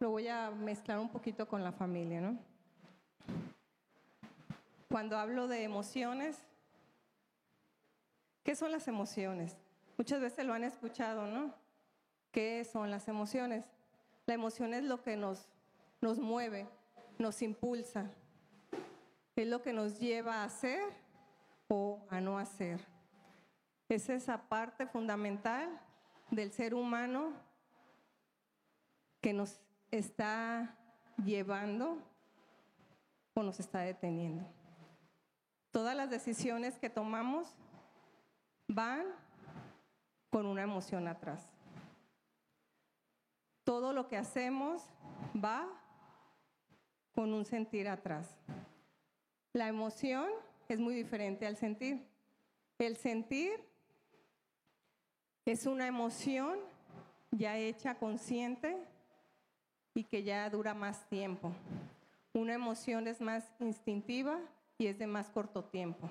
lo voy a mezclar un poquito con la familia, ¿no? Cuando hablo de emociones, ¿qué son las emociones? Muchas veces lo han escuchado, ¿no? ¿Qué son las emociones? La emoción es lo que nos, nos mueve, nos impulsa, es lo que nos lleva a hacer o a no hacer. Es esa parte fundamental del ser humano que nos está llevando o nos está deteniendo. Todas las decisiones que tomamos van con una emoción atrás. Todo lo que hacemos va con un sentir atrás. La emoción es muy diferente al sentir. El sentir es una emoción ya hecha consciente y que ya dura más tiempo. Una emoción es más instintiva y es de más corto tiempo.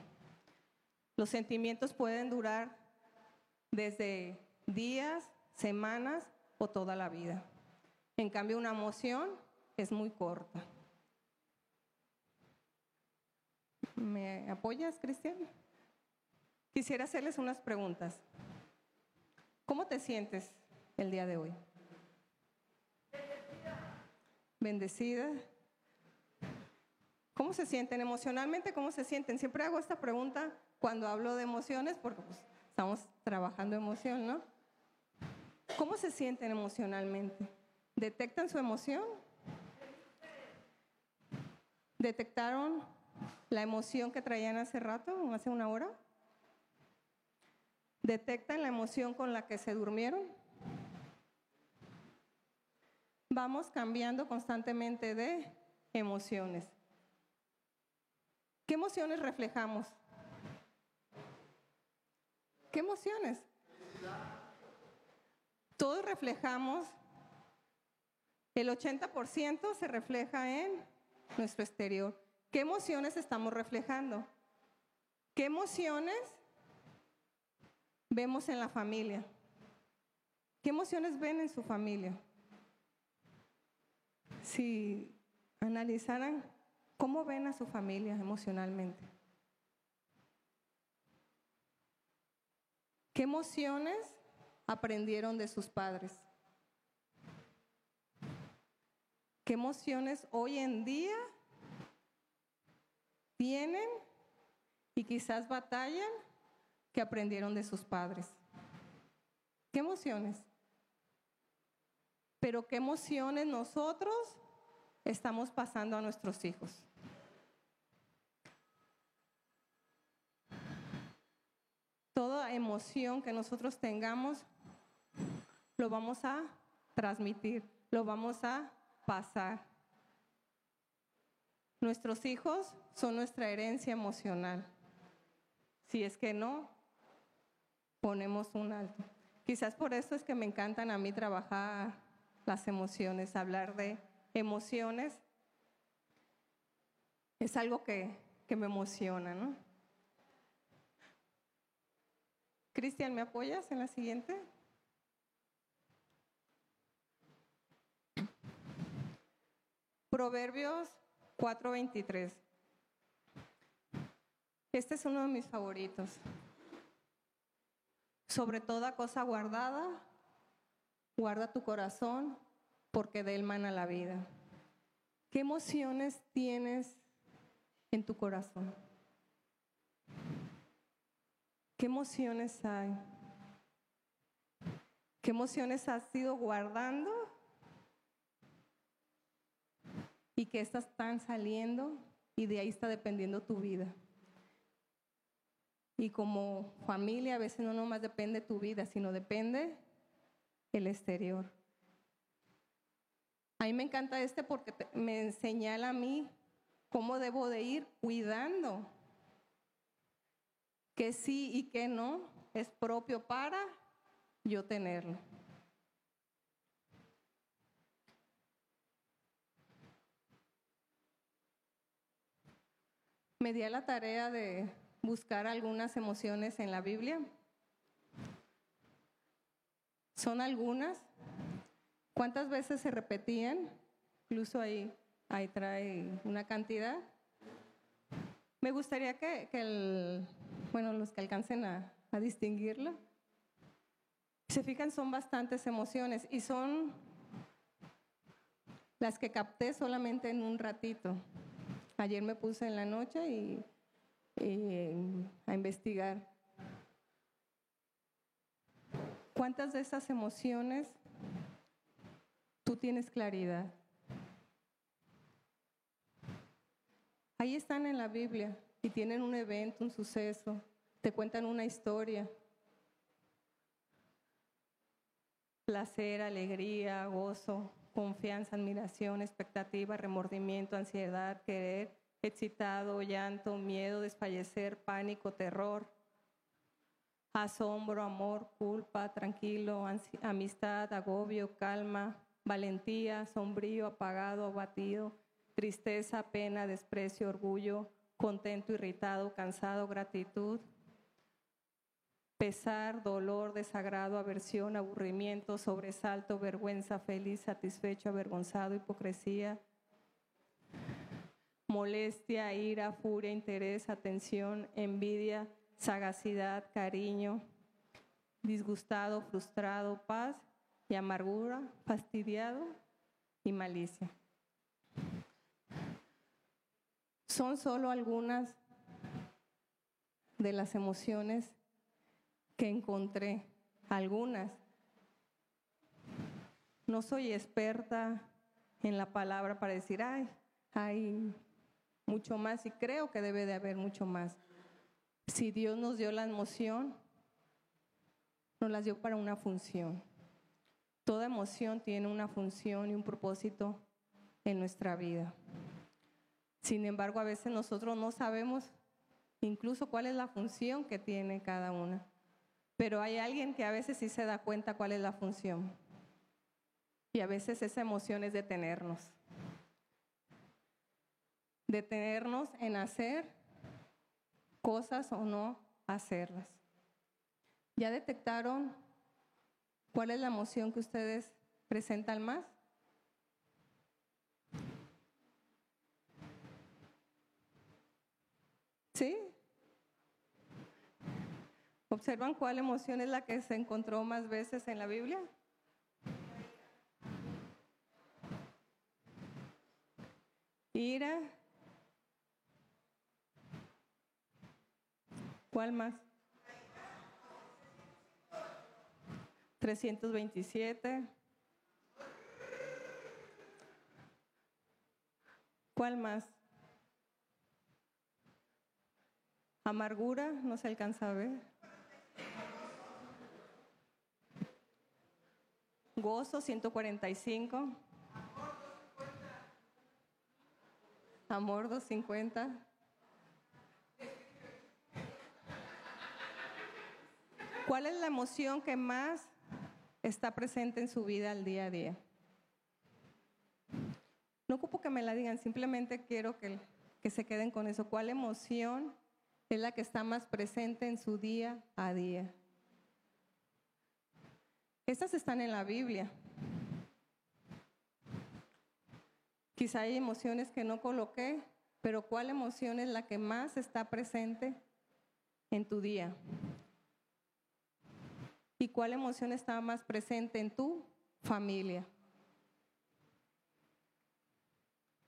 Los sentimientos pueden durar desde días, semanas o toda la vida. En cambio, una emoción es muy corta. ¿Me apoyas, Cristian? Quisiera hacerles unas preguntas. ¿Cómo te sientes el día de hoy? Bendecida. ¿Cómo se sienten emocionalmente? ¿Cómo se sienten? Siempre hago esta pregunta cuando hablo de emociones porque pues, estamos trabajando emoción, ¿no? ¿Cómo se sienten emocionalmente? ¿Detectan su emoción? ¿Detectaron la emoción que traían hace rato, hace una hora? ¿Detectan la emoción con la que se durmieron? Vamos cambiando constantemente de emociones. ¿Qué emociones reflejamos? ¿Qué emociones? Todos reflejamos, el 80% se refleja en nuestro exterior. ¿Qué emociones estamos reflejando? ¿Qué emociones vemos en la familia? ¿Qué emociones ven en su familia? Si analizaran cómo ven a su familia emocionalmente. ¿Qué emociones aprendieron de sus padres? ¿Qué emociones hoy en día tienen y quizás batallan que aprendieron de sus padres? ¿Qué emociones? Pero qué emociones nosotros estamos pasando a nuestros hijos. Toda emoción que nosotros tengamos, lo vamos a transmitir, lo vamos a pasar. Nuestros hijos son nuestra herencia emocional. Si es que no, ponemos un alto. Quizás por eso es que me encantan a mí trabajar las emociones, hablar de emociones. Es algo que, que me emociona, ¿no? Cristian, ¿me apoyas en la siguiente? Proverbios 4:23. Este es uno de mis favoritos. Sobre toda cosa guardada, guarda tu corazón, porque de él mana la vida. ¿Qué emociones tienes en tu corazón? ¿Qué emociones hay? ¿Qué emociones has ido guardando? Y que estas están saliendo y de ahí está dependiendo tu vida. Y como familia a veces no nomás depende tu vida, sino depende el exterior. A mí me encanta este porque me señala a mí cómo debo de ir cuidando que sí y que no es propio para yo tenerlo. Me di a la tarea de buscar algunas emociones en la Biblia. Son algunas ¿Cuántas veces se repetían? Incluso ahí, ahí trae una cantidad. Me gustaría que, el, bueno, los que alcancen a, a distinguirlo, se fijan, son bastantes emociones y son las que capté solamente en un ratito. Ayer me puse en la noche y, a investigar. ¿Cuántas de esas emociones tú tienes claridad? Ahí están en la Biblia y tienen un evento, un suceso, te cuentan una historia. Placer, alegría, gozo, confianza, admiración, expectativa, remordimiento, ansiedad, querer, excitado, llanto, miedo, desfallecer, pánico, terror, asombro, amor, culpa, tranquilo, amistad, agobio, calma, valentía, sombrío, apagado, abatido, tristeza, pena, desprecio, orgullo, contento, irritado, cansado, gratitud, pesar, dolor, desagrado, aversión, aburrimiento, sobresalto, vergüenza, feliz, satisfecho, avergonzado, hipocresía, molestia, ira, furia, interés, atención, envidia, sagacidad, cariño, disgustado, frustrado, paz y amargura, fastidiado y malicia. Son solo algunas de las emociones que encontré, algunas. No soy experta en la palabra para decir, ay, hay mucho más y creo que debe de haber mucho más. Si Dios nos dio la emoción, nos las dio para una función. Toda emoción tiene una función y un propósito en nuestra vida. Sin embargo, a veces nosotros no sabemos incluso cuál es la función que tiene cada una. Pero hay alguien que a veces sí se da cuenta cuál es la función. Y a veces esa emoción es detenernos. Detenernos en hacer cosas o no hacerlas. ¿Ya detectaron cuál es la emoción que ustedes presentan más? ¿Sí? ¿Observan cuál emoción es la que se encontró más veces en la Biblia? Ira. ¿Cuál más? 327. ¿Cuál más? Amargura, no se alcanza a ver. Gozo 145. Amor 250. ¿Cuál es la emoción que más está presente en su vida al día a día? No ocupo que me la digan, simplemente quiero que, que se queden con eso. ¿Cuál emoción es la que está más presente en su día a día? Estas están en la Biblia. Quizá hay emociones que no coloqué, pero ¿cuál emoción es la que más está presente en tu día? ¿Y cuál emoción está más presente en tu familia?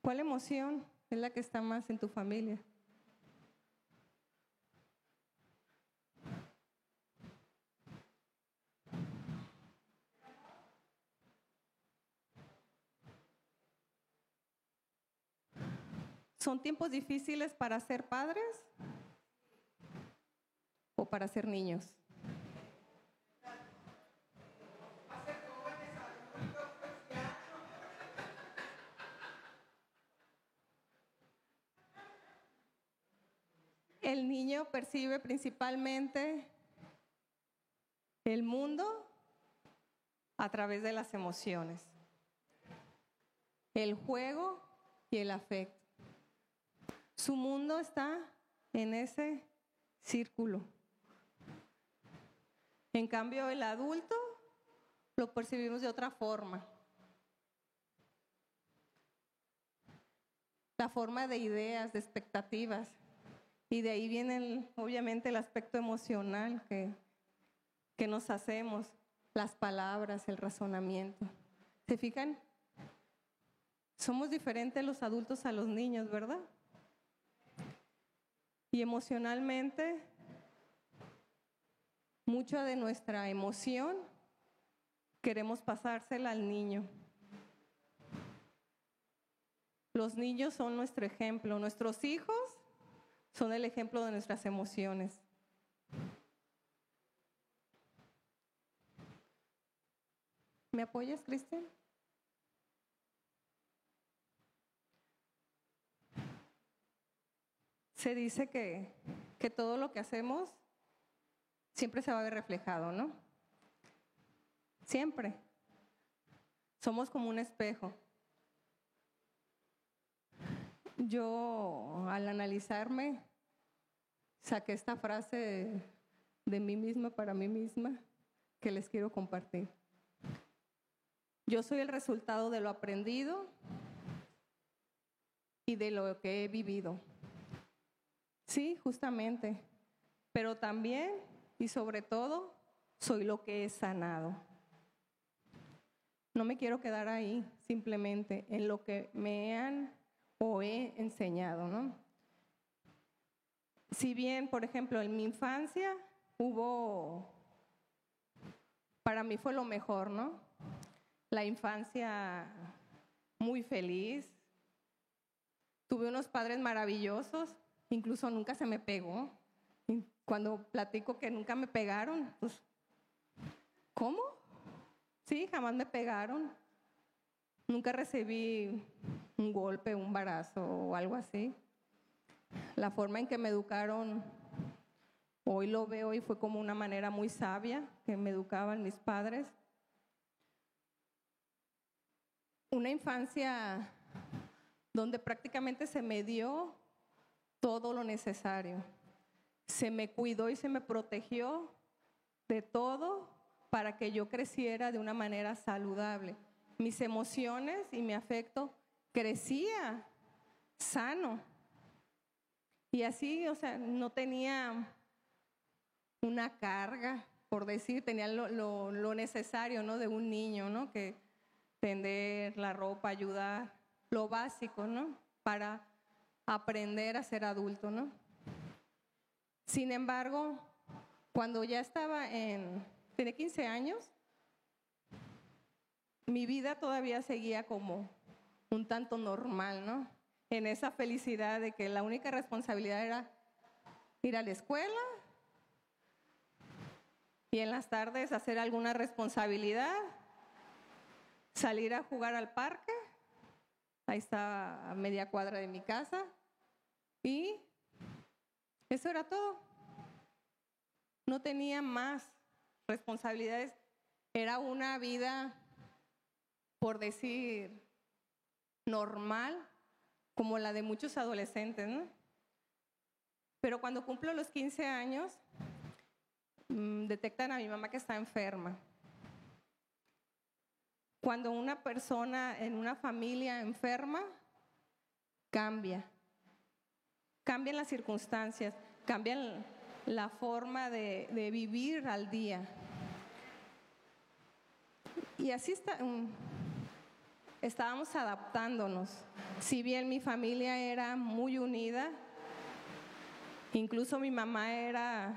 ¿Cuál emoción es la que está más en tu familia? ¿Son tiempos difíciles para ser padres o para ser niños? El niño percibe principalmente el mundo a través de las emociones, el juego y el afecto. Su mundo está en ese círculo. En cambio, el adulto lo percibimos de otra forma. La forma de ideas, de expectativas. Y de ahí viene obviamente el aspecto emocional que, que nos hacemos, las palabras, el razonamiento. ¿Se fijan? Somos diferentes los adultos a los niños, ¿verdad? Y emocionalmente, mucha de nuestra emoción queremos pasársela al niño. Los niños son nuestro ejemplo, nuestros hijos son el ejemplo de nuestras emociones. ¿Me apoyas, Cristian? Se dice que, que todo lo que hacemos siempre se va a ver reflejado, ¿no? Siempre. Somos como un espejo. Yo al analizarme saqué esta frase de, mí misma para mí misma que les quiero compartir. Yo soy el resultado de lo aprendido y de lo que he vivido. Sí, justamente. Pero también y sobre todo soy lo que he sanado. No me quiero quedar ahí simplemente en lo que me han o he enseñado, ¿no? Si bien, por ejemplo, en mi infancia hubo, para mí fue lo mejor, ¿no? La infancia muy feliz. Tuve unos padres maravillosos, incluso nunca se me pegó. Cuando platico que nunca me pegaron, pues, ¿cómo? Sí, jamás me pegaron. Nunca recibí un golpe, un barazo o algo así. La forma en que me educaron, hoy lo veo y fue como una manera muy sabia que me educaban mis padres. Una infancia donde prácticamente se me dio todo lo necesario. Se me cuidó y se me protegió de todo para que yo creciera de una manera saludable mis emociones y mi afecto crecía sano. Y así, o sea, no tenía una carga, por decir, tenía lo, necesario, ¿no? De un niño, ¿no? Que tender la ropa, ayudar, lo básico, ¿no? Para aprender a ser adulto, ¿no? Sin embargo, cuando ya estaba en, tenía 15 años, mi vida todavía seguía como un tanto normal, ¿no? En esa felicidad de que la única responsabilidad era ir a la escuela y en las tardes hacer alguna responsabilidad, salir a jugar al parque, ahí está a media cuadra de mi casa, y eso era todo. No tenía más responsabilidades, era una vida por decir, normal, como la de muchos adolescentes, ¿no? Pero cuando cumplo los 15 años, mm, detectan a mi mamá que está enferma. Cuando una persona en una familia enferma, cambia. Cambian las circunstancias, cambian la forma de, vivir al día. Y así está, mm, estábamos adaptándonos. Si bien mi familia era muy unida, incluso mi mamá era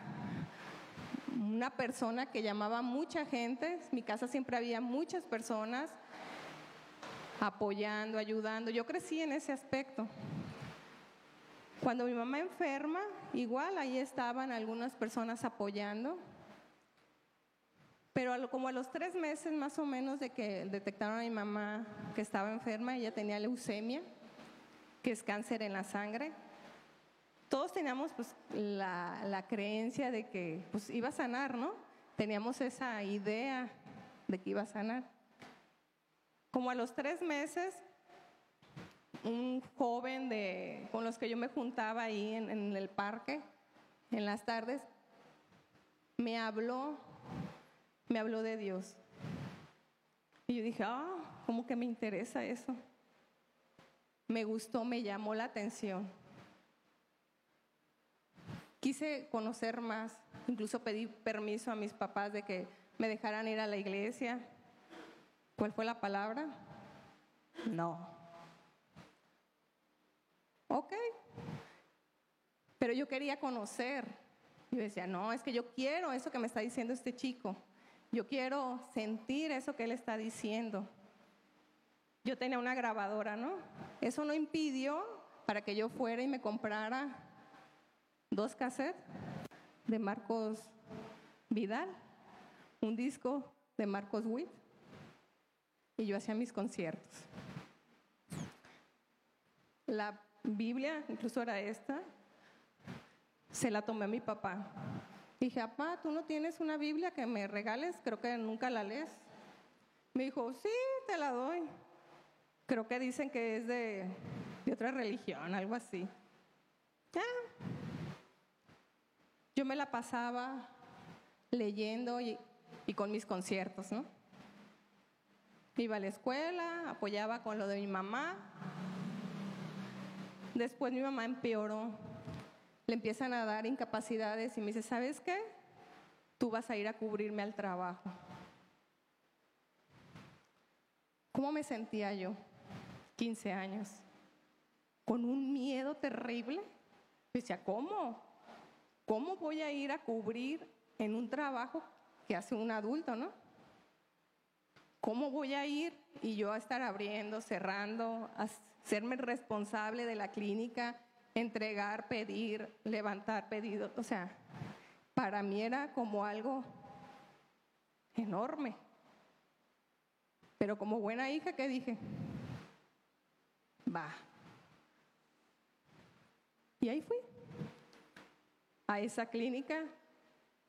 una persona que llamaba mucha gente, mi casa siempre había muchas personas apoyando, ayudando. Yo crecí en ese aspecto. Cuando mi mamá enferma, igual ahí estaban algunas personas apoyando. Pero como a los tres meses más o menos de que detectaron a mi mamá que estaba enferma, ella tenía leucemia, que es cáncer en la sangre. Todos teníamos pues la, la creencia de que pues iba a sanar, ¿no? Teníamos esa idea de que iba a sanar. Como a los tres meses, un joven de, con los que yo me juntaba ahí en, en el parque, en las tardes, me habló me habló de Dios. Y yo dije, ah, ¿cómo que me interesa eso? me gustó, me llamó la atención. Quise conocer más, incluso pedí permiso a mis papás de que me dejaran ir a la iglesia. ¿Cuál fue la palabra? No. Ok. Pero yo quería conocer. Yo decía, no, es que yo quiero eso que me está diciendo este chico. Yo quiero sentir eso que él está diciendo. Yo tenía una grabadora, ¿no? Eso no impidió para que yo fuera y me comprara dos cassettes de Marcos Vidal, un disco de Marcos Witt, y yo hacía mis conciertos. La Biblia, incluso era esta, se la tomé a mi papá. Dije, papá, ¿tú no tienes una Biblia que me regales? Creo que nunca la lees. Me dijo, sí, te la doy. Creo que dicen que es de, otra religión, algo así. Yo me la pasaba leyendo y, y con mis conciertos, ¿no? Iba a la escuela, apoyaba con lo de mi mamá. Después mi mamá empeoró. Le empiezan a dar incapacidades y me dice, ¿sabes qué? Tú vas a ir a cubrirme al trabajo. ¿Cómo me sentía yo? 15 años. Con un miedo terrible. Decía, ¿cómo? ¿Cómo voy a ir a cubrir en un trabajo que hace un adulto, no? ¿Cómo voy a ir y yo a estar abriendo, cerrando, a serme responsable de la clínica, entregar, pedir, levantar pedidos? O sea, para mí era como algo enorme. Pero como buena hija, ¿qué dije? Va. Y ahí fui. A esa clínica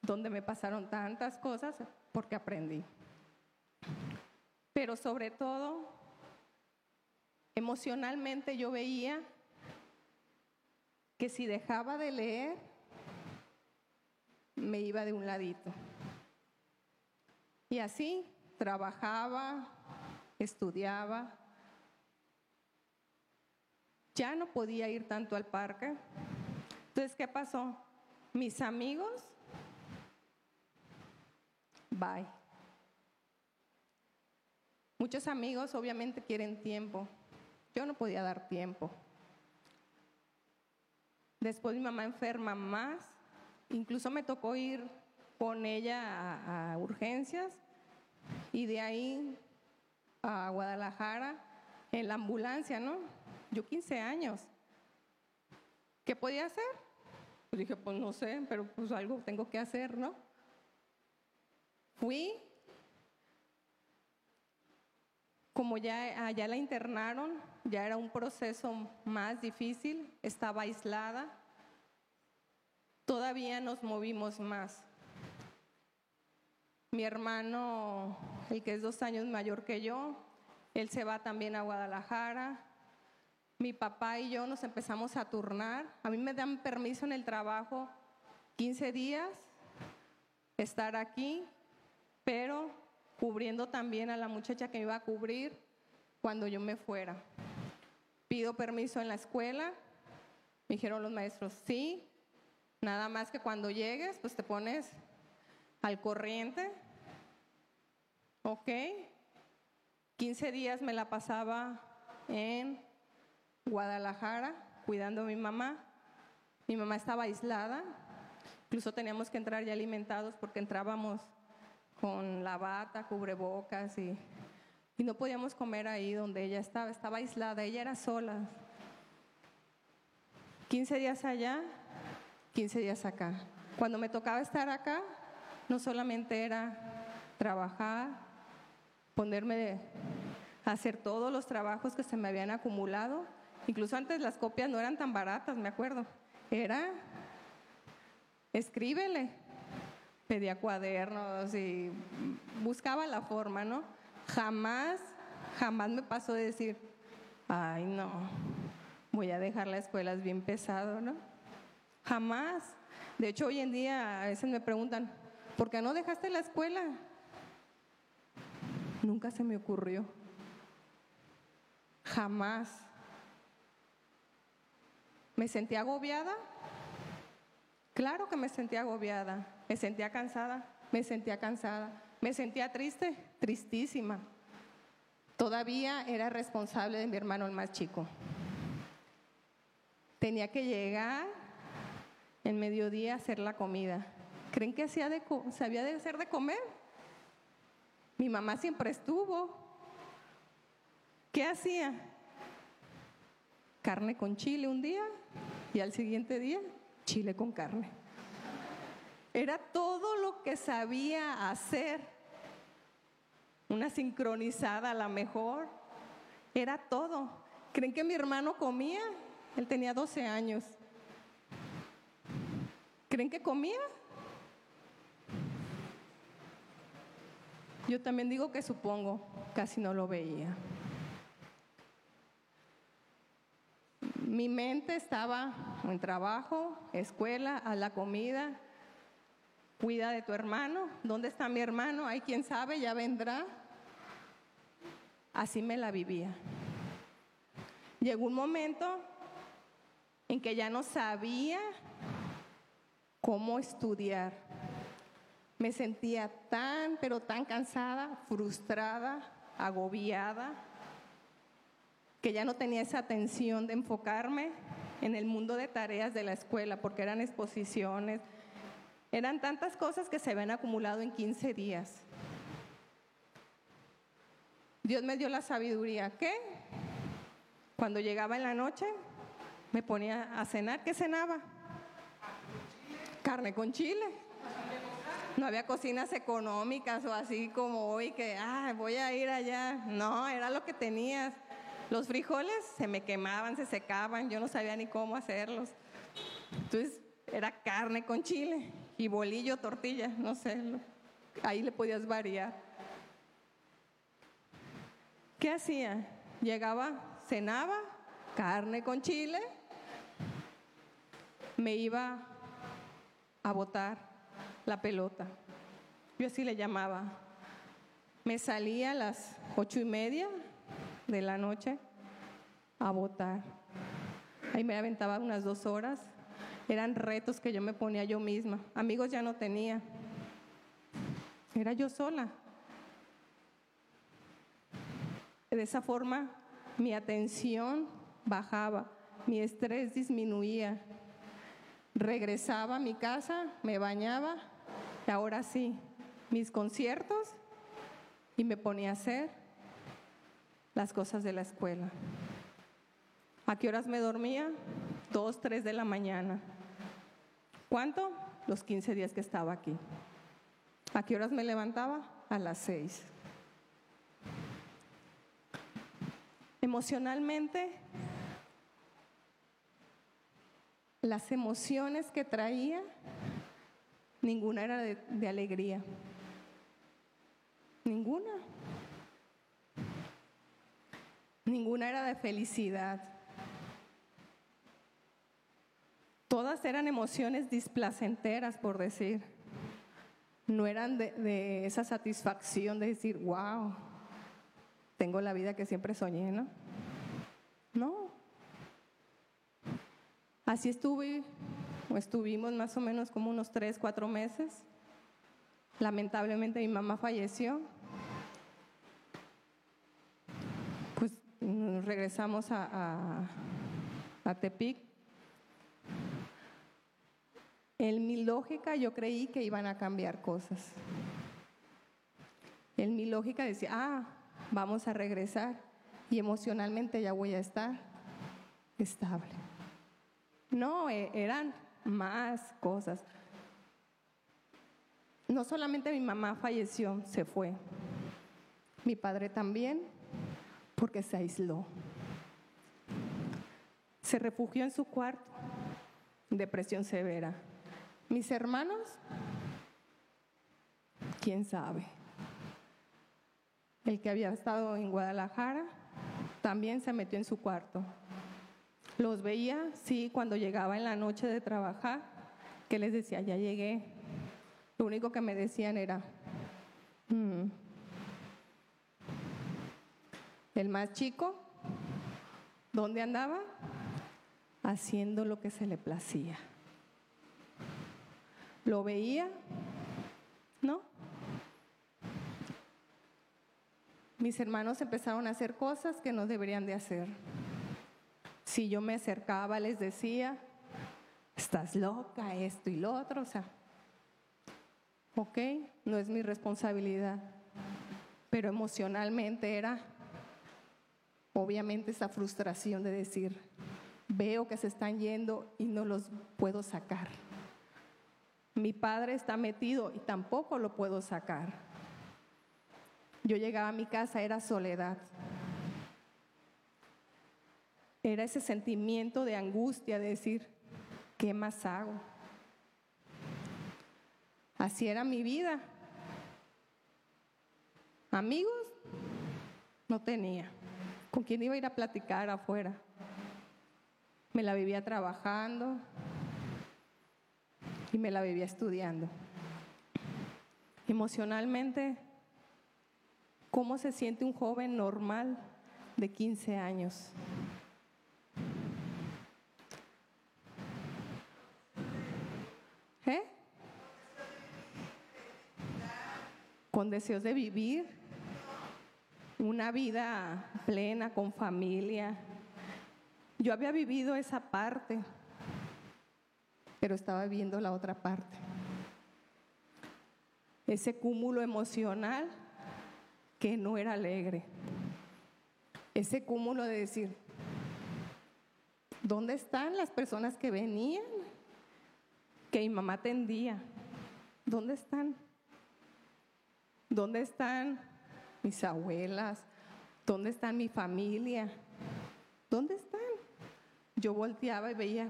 donde me pasaron tantas cosas porque aprendí. Pero sobre todo, emocionalmente yo veía que si dejaba de leer, me iba de un ladito. Y así trabajaba, estudiaba, ya no podía ir tanto al parque. Entonces, ¿qué pasó? Mis amigos, bye. Muchos amigos obviamente quieren tiempo. Yo no podía dar tiempo. Después mi mamá enferma más. Incluso me tocó ir con ella a, urgencias y de ahí a Guadalajara en la ambulancia, ¿no? Yo 15 años. ¿Qué podía hacer? Pues dije, pues no sé, pero pues algo tengo que hacer, ¿no? Fui, como ya allá la internaron, ya era un proceso más difícil, estaba aislada, todavía nos movimos más. Mi hermano, el que es dos años mayor que yo, él se va también a Guadalajara. Mi papá y yo nos empezamos a turnar. A mí me dan permiso en el trabajo 15 días estar aquí, pero cubriendo también a la muchacha que me iba a cubrir cuando yo me fuera. Pido permiso en la escuela, me dijeron los maestros, sí, nada más que cuando llegues, pues te pones al corriente. Ok, 15 días me la pasaba en Guadalajara cuidando a mi mamá. Mi mamá estaba aislada, incluso teníamos que entrar ya alimentados porque entrábamos con la bata, cubrebocas y, y no podíamos comer ahí donde ella estaba, estaba aislada, ella era sola. 15 días allá, 15 días acá. Cuando me tocaba estar acá, no solamente era trabajar, ponerme a hacer todos los trabajos que se me habían acumulado, incluso antes las copias no eran tan baratas, me acuerdo, era escríbele, pedía cuadernos y buscaba la forma, ¿no? Jamás, jamás me pasó de decir, ay, no, voy a dejar la escuela, es bien pesado, ¿no? Jamás. De hecho, hoy en día a veces me preguntan, ¿por qué no dejaste la escuela? Nunca se me ocurrió. Jamás. ¿Me sentía agobiada? Claro que me sentía agobiada. ¿Me sentía cansada? Me sentía cansada. ¿Me sentía triste? Tristísima. Todavía era responsable de mi hermano el más chico. Tenía que llegar en mediodía a hacer la comida. ¿Creen que hacía de sabía de hacer de comer? Mi mamá siempre estuvo. ¿Qué hacía? Carne con chile un día y al siguiente día chile con carne. Era todo lo que sabía hacer. Una sincronizada a la mejor. Era todo. ¿Creen que mi hermano comía? Él tenía 12 años. ¿Creen que comía? Yo también digo que supongo, casi no lo veía. Mi mente estaba en trabajo, escuela, a la comida. Cuida de tu hermano. ¿Dónde está mi hermano? Hay quien sabe, ya vendrá. Así me la vivía. Llegó un momento en que ya no sabía cómo estudiar. Me sentía tan, pero tan cansada, frustrada, agobiada, que ya no tenía esa atención de enfocarme en el mundo de tareas de la escuela, porque eran exposiciones, eran tantas cosas que se habían acumulado en 15 días. Dios me dio la sabiduría. ¿Qué? Cuando llegaba en la noche, me ponía a cenar. ¿Qué cenaba? Carne con chile. No había cocinas económicas o así como hoy que, ah, voy a ir allá. No, era lo que tenías. Los frijoles se me quemaban, se secaban, yo no sabía ni cómo hacerlos. Entonces era carne con chile y bolillo, tortilla, no sé, ahí le podías variar. ¿Qué hacía? Llegaba, cenaba, carne con chile, me iba a botar la pelota. Yo así le llamaba. Me salía a las ocho y media de la noche a botar. Ahí me aventaba unas dos horas. Eran retos que yo me ponía yo misma. Amigos ya no tenía. Era yo sola. De esa forma mi atención bajaba, mi estrés disminuía, regresaba a mi casa, me bañaba y ahora sí, mis conciertos y me ponía a hacer las cosas de la escuela. ¿A qué horas me dormía? Dos, tres de la mañana. ¿Cuánto? Los 15 días que estaba aquí. ¿A qué horas me levantaba? A las seis. Emocionalmente Las emociones que traía, ninguna era de, alegría. Ninguna. Ninguna era de felicidad. Todas eran emociones displacenteras, por decir. No eran de, esa satisfacción de decir, wow, tengo la vida que siempre soñé, ¿no? No. Así estuve, o estuvimos más o menos como unos tres, cuatro meses. Lamentablemente mi mamá falleció. Pues regresamos a, a Tepic. En mi lógica yo creí que iban a cambiar cosas. En mi lógica decía, ah, vamos a regresar y emocionalmente ya voy a estar estable. No, e, eran más cosas. No solamente mi mamá falleció, se fue. Mi padre también, porque se aisló. Se refugió en su cuarto, depresión severa. Mis hermanos, quién sabe. El que había estado en Guadalajara también se metió en su cuarto. Los veía, sí, cuando llegaba en la noche de trabajar, que les decía, ya llegué. Lo único que me decían era, mm". el más chico, ¿dónde andaba? haciendo lo que se le placía. Lo veía, ¿no? Mis hermanos empezaron a hacer cosas que no deberían de hacer. Si yo me acercaba, les decía, estás loca, esto y lo otro, o sea, ok, no es mi responsabilidad, pero emocionalmente era, obviamente, esa frustración de decir, veo que se están yendo y no los puedo sacar. Mi padre está metido y tampoco lo puedo sacar. Yo llegaba a mi casa, era soledad. Era ese sentimiento de angustia de decir, ¿qué más hago? Así era mi vida. Amigos, no tenía. ¿Con quién iba a ir a platicar afuera? Me la vivía trabajando y me la vivía estudiando. Emocionalmente, ¿cómo se siente un joven normal de 15 años? ¿Eh? Con deseos de vivir una vida plena, con familia. Yo había vivido esa parte, pero estaba viendo la otra parte. Ese cúmulo emocional que no era alegre. Ese cúmulo de decir, ¿dónde están las personas que venían? que mi mamá atendía. ¿Dónde están? ¿Dónde están mis abuelas? ¿Dónde están mi familia? ¿Dónde están? Yo volteaba y veía,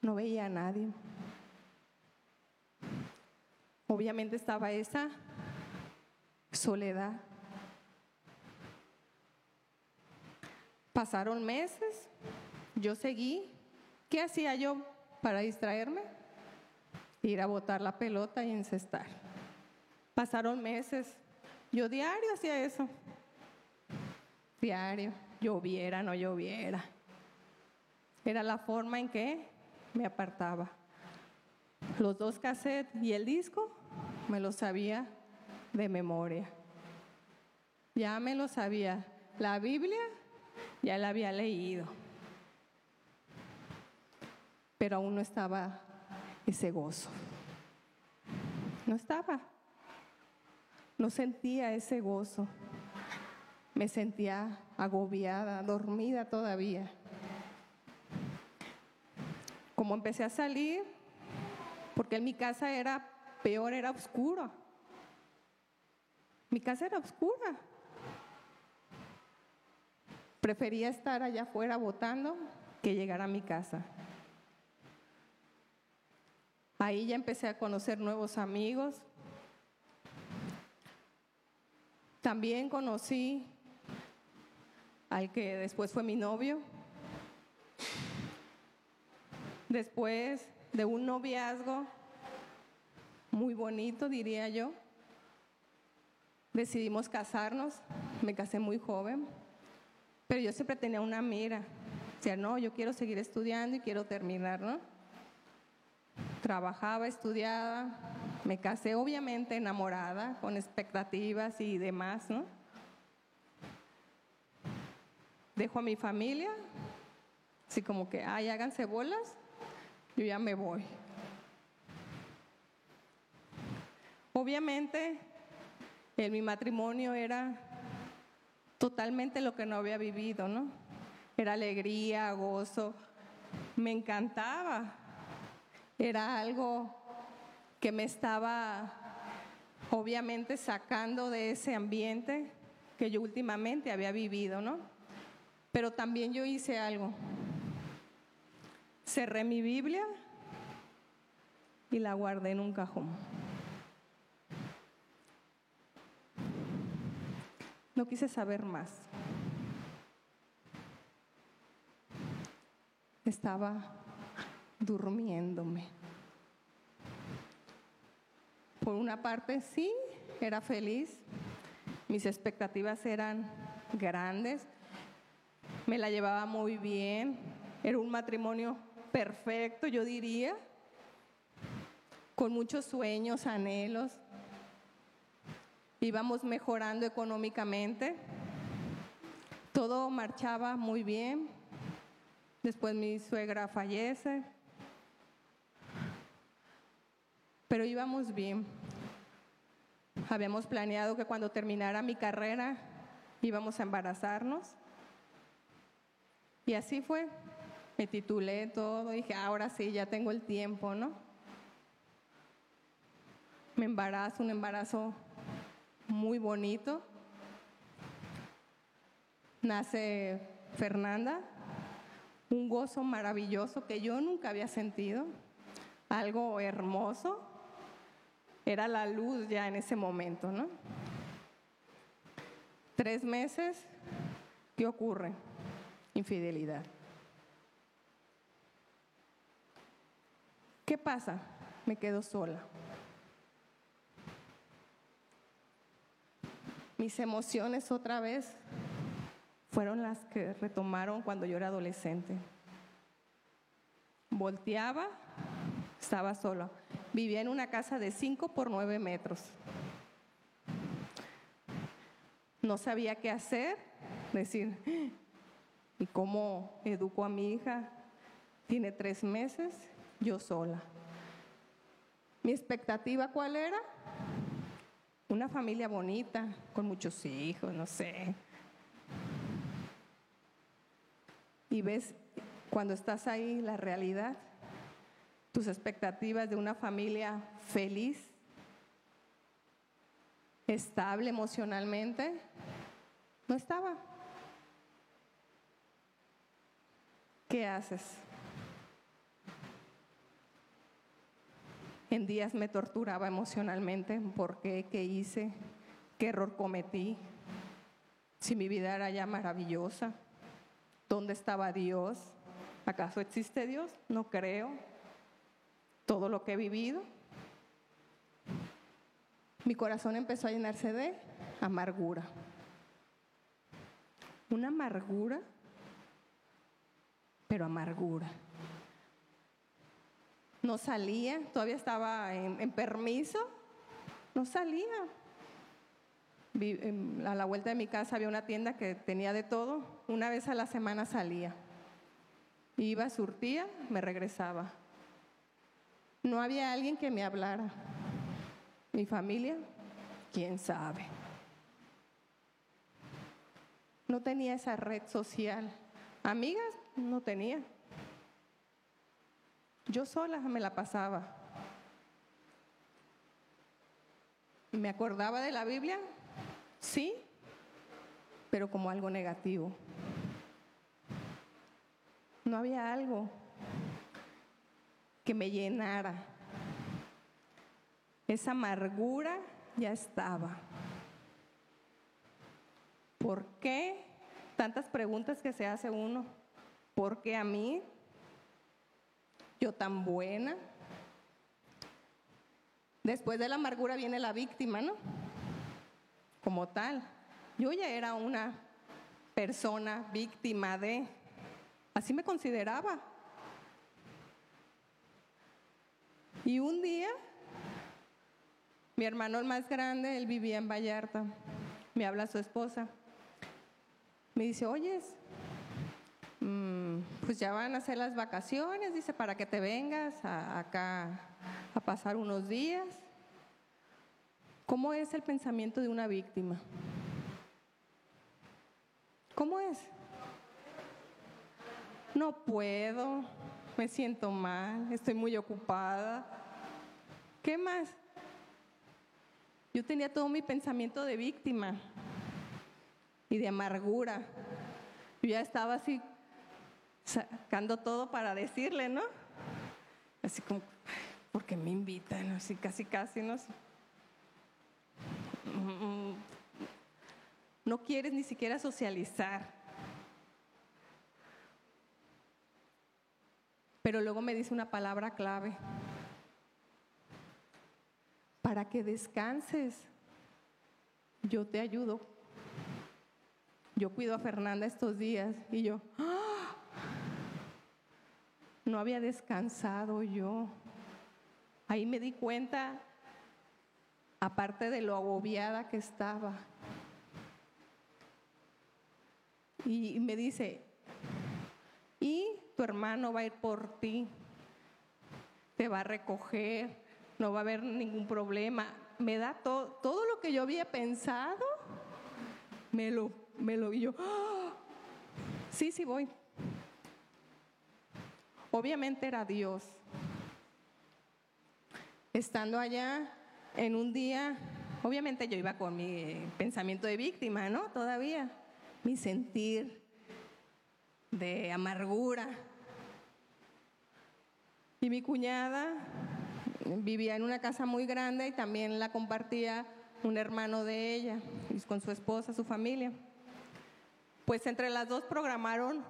no veía a nadie. Obviamente estaba esa soledad. Pasaron meses, yo seguí. ¿Qué hacía yo para distraerme? ir a botar la pelota y encestar. Pasaron meses, yo diario hacía eso. Diario, lloviera, no lloviera. Era la forma en que me apartaba. Los dos cassettes y el disco me lo sabía de memoria. Ya me lo sabía. La Biblia ya la había leído. Pero aún no estaba ese gozo. No estaba. No sentía ese gozo. Me sentía agobiada, dormida todavía. Como empecé a salir, porque en mi casa era peor, era oscuro. Mi casa era oscura. Prefería estar allá afuera votando que llegar a mi casa. Ahí ya empecé a conocer nuevos amigos. También conocí al que después fue mi novio. Después de un noviazgo muy bonito, diría yo, decidimos casarnos. Me casé muy joven, pero yo siempre tenía una mira. O sea, no, yo quiero seguir estudiando y quiero terminar, ¿no? trabajaba, estudiaba, me casé obviamente enamorada, con expectativas y demás, ¿no? Dejo a mi familia, así como que, ay, háganse bolas, yo ya me voy. Obviamente, en mi matrimonio era totalmente lo que no había vivido, ¿no? Era alegría, gozo, me encantaba era algo que me estaba obviamente sacando de ese ambiente que yo últimamente había vivido, ¿no? Pero también yo hice algo. Cerré mi Biblia y la guardé en un cajón. No quise saber más. Estaba durmiéndome. Por una parte sí, era feliz, mis expectativas eran grandes, me la llevaba muy bien, Era un matrimonio perfecto, yo diría, con muchos sueños, anhelos. Íbamos mejorando económicamente. Todo marchaba muy bien. Después mi suegra fallece. Pero íbamos bien. Habíamos planeado que cuando terminara mi carrera íbamos a embarazarnos. Y así fue. Me titulé todo, dije, ahora sí, ya tengo el tiempo, ¿no? Me embarazo, un embarazo muy bonito. Nace Fernanda, un gozo maravilloso que yo nunca había sentido, algo hermoso. Era la luz ya en ese momento, ¿no? Tres meses, ¿qué ocurre? Infidelidad. ¿Qué pasa? Me quedo sola. Mis emociones otra vez fueron las que retomaron cuando yo era adolescente. Volteaba, estaba sola. Vivía en una casa de 5 por 9 metros. No sabía qué hacer, decir, ¿y cómo educo a mi hija? Tiene tres meses, yo sola. ¿Mi expectativa cuál era? Una familia bonita, con muchos hijos, no sé. Y ves cuando estás ahí la realidad, tus expectativas de una familia feliz, estable emocionalmente, no estaba. ¿Qué haces? En días me torturaba emocionalmente. ¿Por qué? ¿Qué hice? ¿Qué error cometí? Si mi vida era ya maravillosa, ¿dónde estaba Dios? ¿Acaso existe Dios? No creo. Todo lo que he vivido. Mi corazón empezó a llenarse de amargura. Una amargura, pero amargura no salía, todavía estaba en, permiso, no salía. a la vuelta de mi casa había una tienda que tenía de todo, una vez a la semana salía. Iba, surtía, me regresaba. No había alguien que me hablara. Mi familia, quién sabe. No tenía esa red social. Amigas, no tenía. Yo sola me la pasaba. ¿Me acordaba de la Biblia? Sí, pero como algo negativo. No había algo que me llenara. Esa amargura ya estaba. ¿Por qué? Tantas preguntas que se hace uno. ¿Por qué a mí? Yo tan buena. Después de la amargura viene la víctima, ¿no? Como tal. Yo ya era una persona víctima de, así me consideraba. Y un día, mi hermano el más grande, él vivía en Vallarta, me habla su esposa, me dice, oyes, Mm, pues ya van a ser las vacaciones, dice, para que te vengas acá a pasar unos días. ¿Cómo es el pensamiento de una víctima? ¿Cómo es? No puedo, me siento mal, estoy muy ocupada. ¿Qué más? Yo tenía todo mi pensamiento de víctima y de amargura. Yo ya estaba así sacando todo para decirle, ¿no? Así como, porque me invitan, así casi, casi, ¿no? No quieres ni siquiera socializar. Pero luego me dice una palabra clave. Para que descanses, yo te ayudo. Yo cuido a Fernanda estos días y yo, ¡ah! No había descansado yo. Ahí me di cuenta, aparte de lo agobiada que estaba. Y me dice, y tu hermano va a ir por ti, te va a recoger, no va a haber ningún problema. Me da todo, todo lo que yo había pensado, me lo, me lo, y yo, ¡ah! sí, sí voy. Obviamente era Dios. Estando allá en un día, obviamente yo iba con mi pensamiento de víctima, ¿no? Todavía, mi sentir de amargura. Y mi cuñada vivía en una casa muy grande y también la compartía un hermano de ella, con su esposa, su familia. Pues entre las dos programaron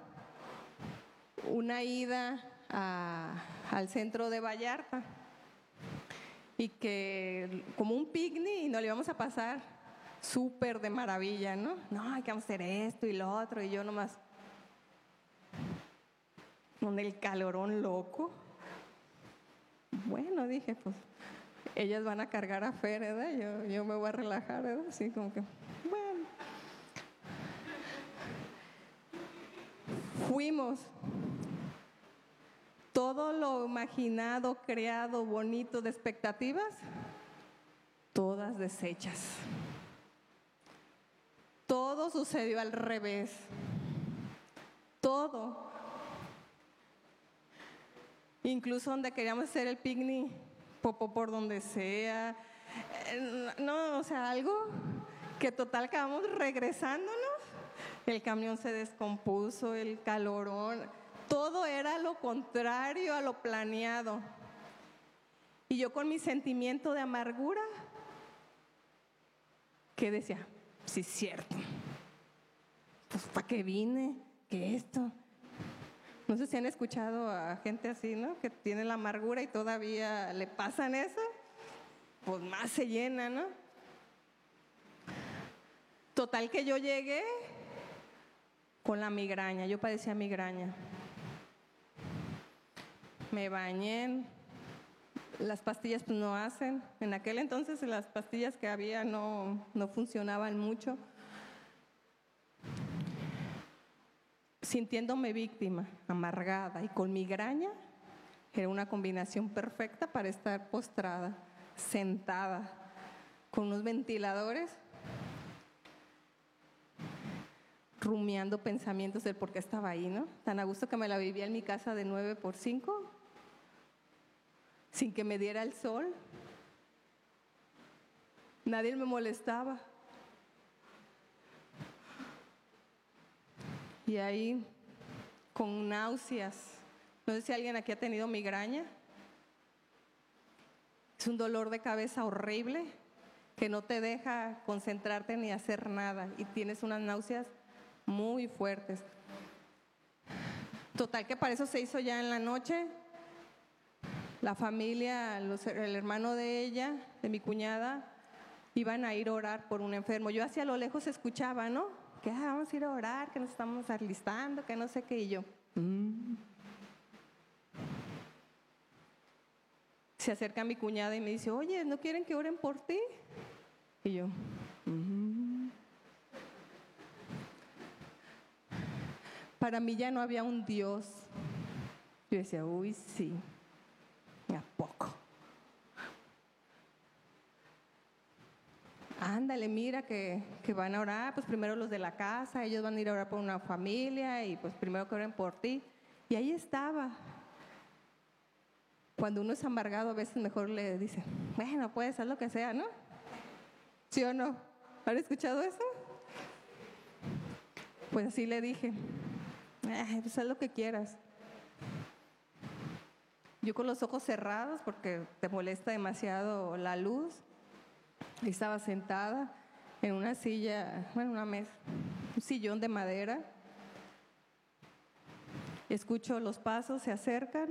una ida al centro de Vallarta y que como un picnic y nos lo íbamos a pasar súper de maravilla, ¿no? No, hay que hacer esto y lo otro y yo nomás con el calorón loco. Bueno, dije, pues ellas van a cargar a Fer, ¿verdad? Yo, yo me voy a relajar, ¿verdad? Así como que, bueno. Fuimos todo lo imaginado, creado, bonito de expectativas, todas deshechas. Todo sucedió al revés. Todo. Incluso donde queríamos hacer el picnic, popo por donde sea. Eh, no, o sea, algo que total acabamos regresándonos. El camión se descompuso, el calorón todo era lo contrario a lo planeado. Y yo con mi sentimiento de amargura, que decía, sí es cierto, pues ¿para qué vine? ¿Qué esto? No sé si han escuchado a gente así, ¿no? Que tiene la amargura y todavía le pasan eso, pues más se llena, ¿no? Total que yo llegué con la migraña, yo padecía migraña me bañé, las pastillas pues, no hacen. En aquel entonces las pastillas que había no, no funcionaban mucho. Sintiéndome víctima, amargada y con migraña, era una combinación perfecta para estar postrada, sentada, con unos ventiladores, rumiando pensamientos del por qué estaba ahí, ¿no? Tan a gusto que me la vivía en mi casa de 9 por 5, sin que me diera el sol. Nadie me molestaba. Y ahí, con náuseas, no sé si alguien aquí ha tenido migraña. Es un dolor de cabeza horrible que no te deja concentrarte ni hacer nada y tienes unas náuseas muy fuertes. Total que para eso se hizo ya en la noche, la familia, el hermano de ella, de mi cuñada, iban a ir a orar por un enfermo. Yo hacia lo lejos escuchaba, ¿no? Que ah, vamos a ir a orar, que nos estamos alistando, que no sé qué, y yo. Mm". Se acerca mi cuñada y me dice, oye, ¿no quieren que oren por ti? Y yo, mm". para mí ya no había un Dios. Yo decía, uy, sí. ¿A poco? Ándale, mira que, que, van a orar, pues primero los de la casa, ellos van a ir a orar por una familia y pues primero que oren por ti. Y ahí estaba. Cuando uno es embargado, a veces mejor le dice, bueno, puede ser lo que sea, ¿no? ¿Sí o no? ¿Han escuchado eso? Pues así le dije, pues haz lo que quieras. Yo con los ojos cerrados porque te molesta demasiado la luz. Estaba sentada en una silla, bueno, una mesa, un sillón de madera. Escucho los pasos, se acercan.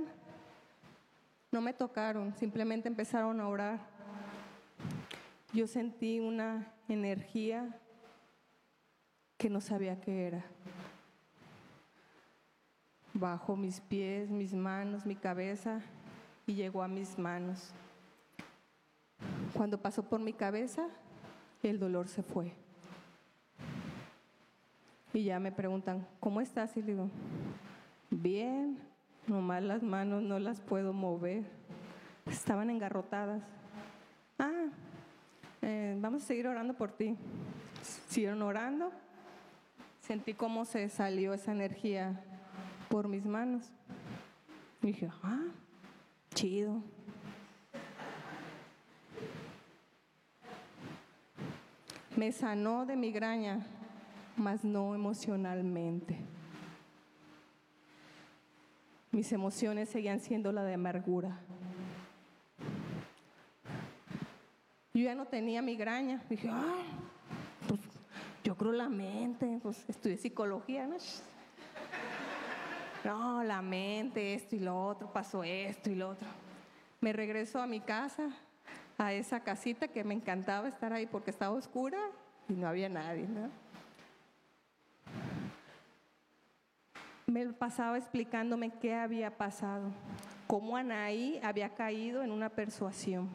No me tocaron, simplemente empezaron a orar. Yo sentí una energía que no sabía qué era. Bajo mis pies, mis manos, mi cabeza y llegó a mis manos. Cuando pasó por mi cabeza, el dolor se fue. Y ya me preguntan, ¿cómo estás? Y le digo, bien, nomás las manos no las puedo mover. Estaban engarrotadas. Ah, eh, vamos a seguir orando por ti. Siguieron orando. Sentí cómo se salió esa energía por mis manos. Y dije, ah, chido. Me sanó de migraña, mas no emocionalmente. Mis emociones seguían siendo la de amargura. Yo ya no tenía migraña. Dije, ay, pues yo creo la mente, pues estudié psicología, ¿no? No, la mente, esto y lo otro, pasó esto y lo otro. Me regreso a mi casa, a esa casita que me encantaba estar ahí porque estaba oscura y no había nadie, ¿no? Me pasaba explicándome qué había pasado, cómo Anaí había caído en una persuasión,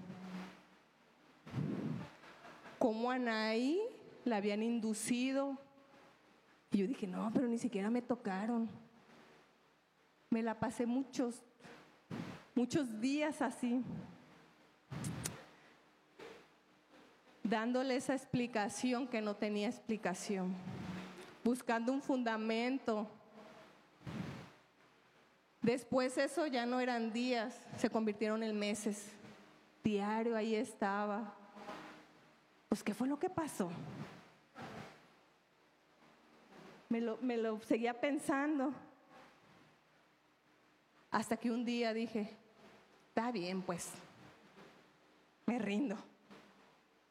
cómo Anaí la habían inducido. Y yo dije, no, pero ni siquiera me tocaron. Me la pasé muchos, muchos días así, dándole esa explicación que no tenía explicación, buscando un fundamento. Después eso ya no eran días, se convirtieron en meses. Diario ahí estaba. Pues, ¿qué fue lo que pasó? Me lo, seguía pensando. Hasta que un día dije, está bien, pues, me rindo.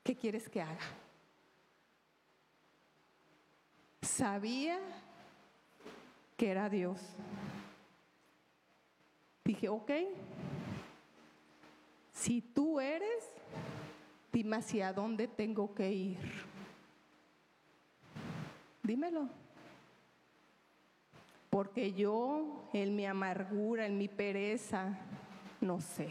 ¿Qué quieres que haga? Sabía que era Dios. Dije, ok, si tú eres, dime hacia dónde tengo que ir. Dímelo. Porque yo en mi amargura, en mi pereza, no sé.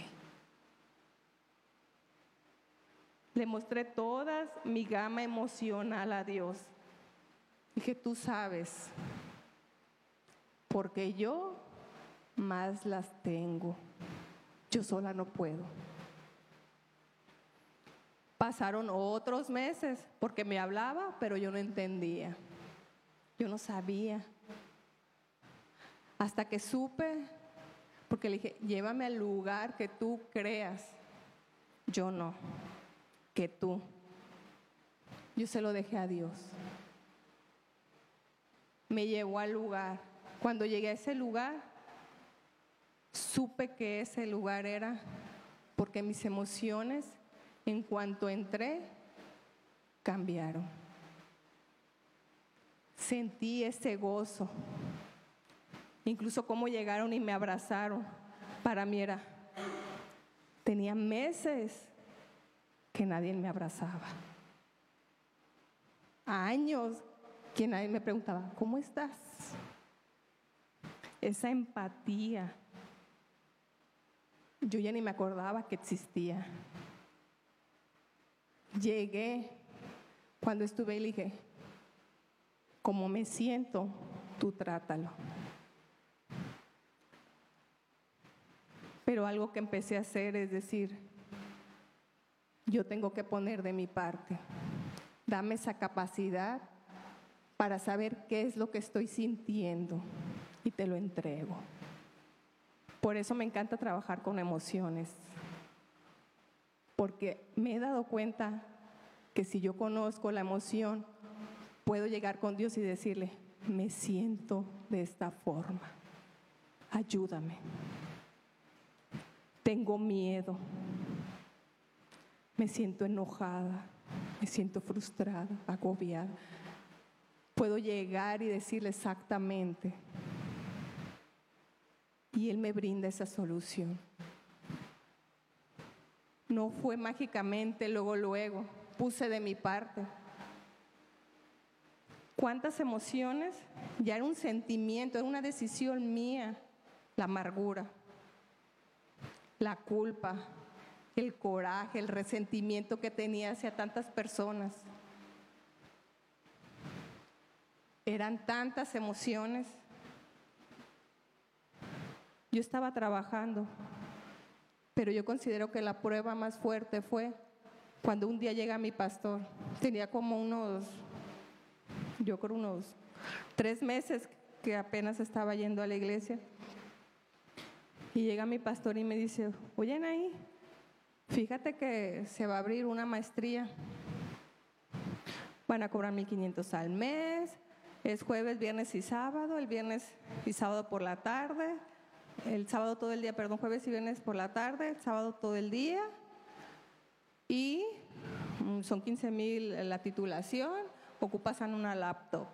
Le mostré toda mi gama emocional a Dios. Dije, tú sabes, porque yo más las tengo. Yo sola no puedo. Pasaron otros meses porque me hablaba, pero yo no entendía. Yo no sabía. Hasta que supe, porque le dije, llévame al lugar que tú creas. Yo no, tú. Yo se lo dejé a Dios. Me llevó al lugar. Cuando llegué a ese lugar, supe que ese lugar era porque mis emociones, en cuanto entré, cambiaron. Sentí ese gozo Incluso cómo llegaron y me abrazaron. Para mí era, tenía meses que nadie me abrazaba. Años que nadie me preguntaba, ¿cómo estás? Esa empatía. Yo ya ni me acordaba que existía. Llegué cuando estuve y dije, como me siento, tú trátalo. Pero algo que empecé a hacer es decir, yo tengo que poner de mi parte. Dame esa capacidad para saber qué es lo que estoy sintiendo y te lo entrego. Por eso me encanta trabajar con emociones, porque me he dado cuenta que si yo conozco la emoción, puedo llegar con Dios y decirle, me siento de esta forma, ayúdame tengo miedo, me siento enojada, me siento frustrada, agobiada. Puedo llegar y decirle exactamente. Y Él me brinda esa solución. No fue mágicamente, luego, luego, puse de mi parte. cuántas emociones, ya era un sentimiento, era una decisión mía, la amargura, la culpa, el coraje, el resentimiento que tenía hacia tantas personas. Eran tantas emociones. Yo estaba trabajando, pero yo considero que la prueba más fuerte fue cuando un día llega mi pastor. Tenía como unos, yo creo unos tres meses que apenas estaba yendo a la iglesia. Y llega mi pastor y me dice, oye ahí, fíjate que se va a abrir una maestría. Van a cobrar 1.500 al mes, es jueves, viernes y sábado, el viernes y sábado por la tarde, el sábado todo el día, perdón, jueves y viernes por la tarde, el sábado todo el día. Y mm, son 15 mil la titulación, ocupas en una laptop.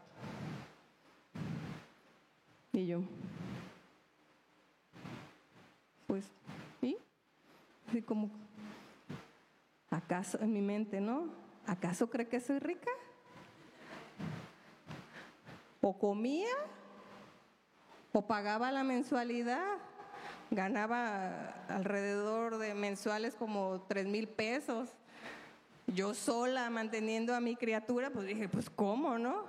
Y yo, pues, ¿y? Así como, ¿acaso en mi mente, no? ¿Acaso cree que soy rica? o comía o pagaba la mensualidad. Ganaba alrededor de mensuales como tres mil pesos. Yo sola manteniendo a mi criatura, pues dije, pues ¿cómo, no?